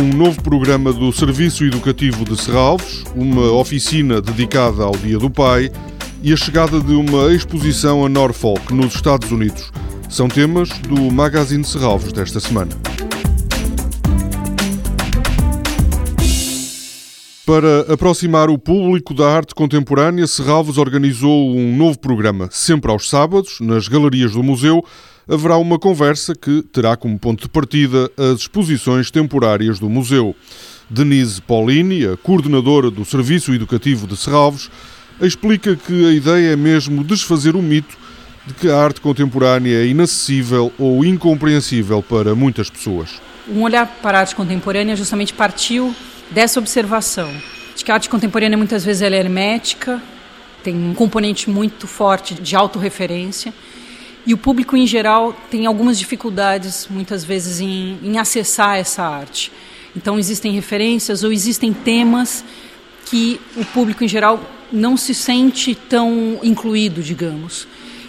novo programa do Serviço Educativo de Serralves, uma oficina dedicada ao Dia do Pai e a chegada de uma exposição a Norfolk, nos Estados Unidos. São temas do Magazine Serralves desta semana. Para aproximar o público da arte contemporânea, Serralves organizou um novo programa. Sempre aos sábados, nas galerias do museu, haverá uma conversa que terá como ponto de partida as exposições temporárias do museu. Denise Paulini, a coordenadora do Serviço Educativo de Serralves, explica que a ideia é mesmo desfazer o mito de que a arte contemporânea é inacessível ou incompreensível para muitas pessoas. Um olhar para a arte contemporânea justamente partiu dessa observação de que a arte contemporânea muitas vezes é hermética, tem um componente muito forte de autorreferência e o público em geral tem algumas dificuldades muitas vezes em, em acessar essa arte. Então existem referências ou existem temas que o público em geral não se sente tão incluído, digamos.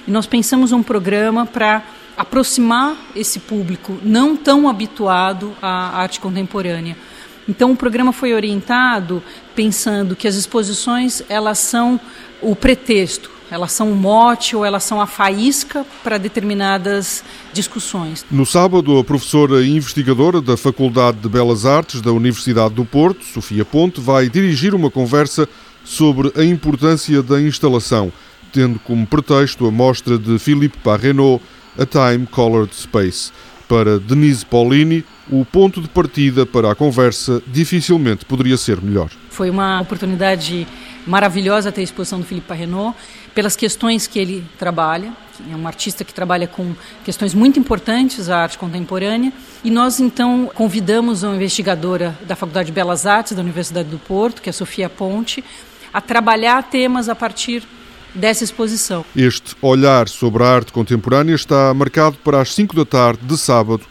E nós pensamos um programa para aproximar esse público não tão habituado à arte contemporânea então o programa foi orientado pensando que as exposições elas são o pretexto, elas são o mote ou elas são a faísca para determinadas discussões. No sábado, a professora e investigadora da Faculdade de Belas Artes da Universidade do Porto, Sofia Ponte, vai dirigir uma conversa sobre a importância da instalação, tendo como pretexto a mostra de Philippe Parrenot, A Time Colored Space. Para Denise Paulini, o ponto de partida para a conversa dificilmente poderia ser melhor. Foi uma oportunidade maravilhosa ter a exposição do Felipe Parrenot, pelas questões que ele trabalha, é um artista que trabalha com questões muito importantes à arte contemporânea, e nós então convidamos uma investigadora da Faculdade de Belas Artes da Universidade do Porto, que é a Sofia Ponte, a trabalhar temas a partir dessa exposição. Este olhar sobre a arte contemporânea está marcado para as 5 da tarde de sábado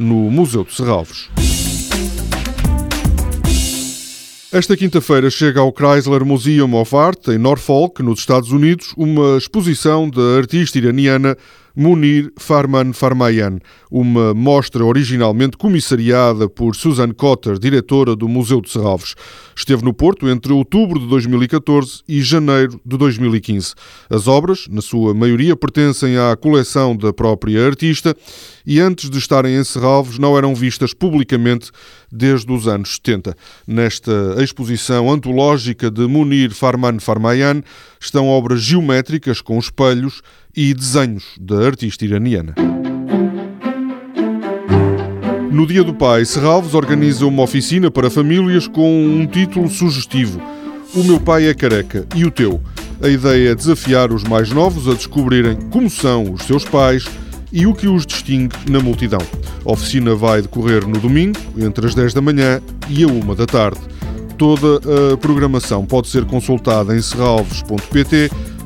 no Museu de Serralves. Esta quinta-feira chega ao Chrysler Museum of Art, em Norfolk, nos Estados Unidos, uma exposição da artista iraniana Munir Farman Farmayan, uma mostra originalmente comissariada por Susan Cotter, diretora do Museu de Serralves. Esteve no Porto entre outubro de 2014 e janeiro de 2015. As obras, na sua maioria, pertencem à coleção da própria artista e antes de estarem em Serralves não eram vistas publicamente desde os anos 70. Nesta exposição antológica de Munir Farman Farmayan estão obras geométricas com espelhos e desenhos da artista iraniana. No Dia do Pai, Serralves organiza uma oficina para famílias com um título sugestivo: O meu pai é careca e o teu. A ideia é desafiar os mais novos a descobrirem como são os seus pais e o que os distingue na multidão. A oficina vai decorrer no domingo, entre as 10 da manhã e a 1 da tarde. Toda a programação pode ser consultada em serralves.pt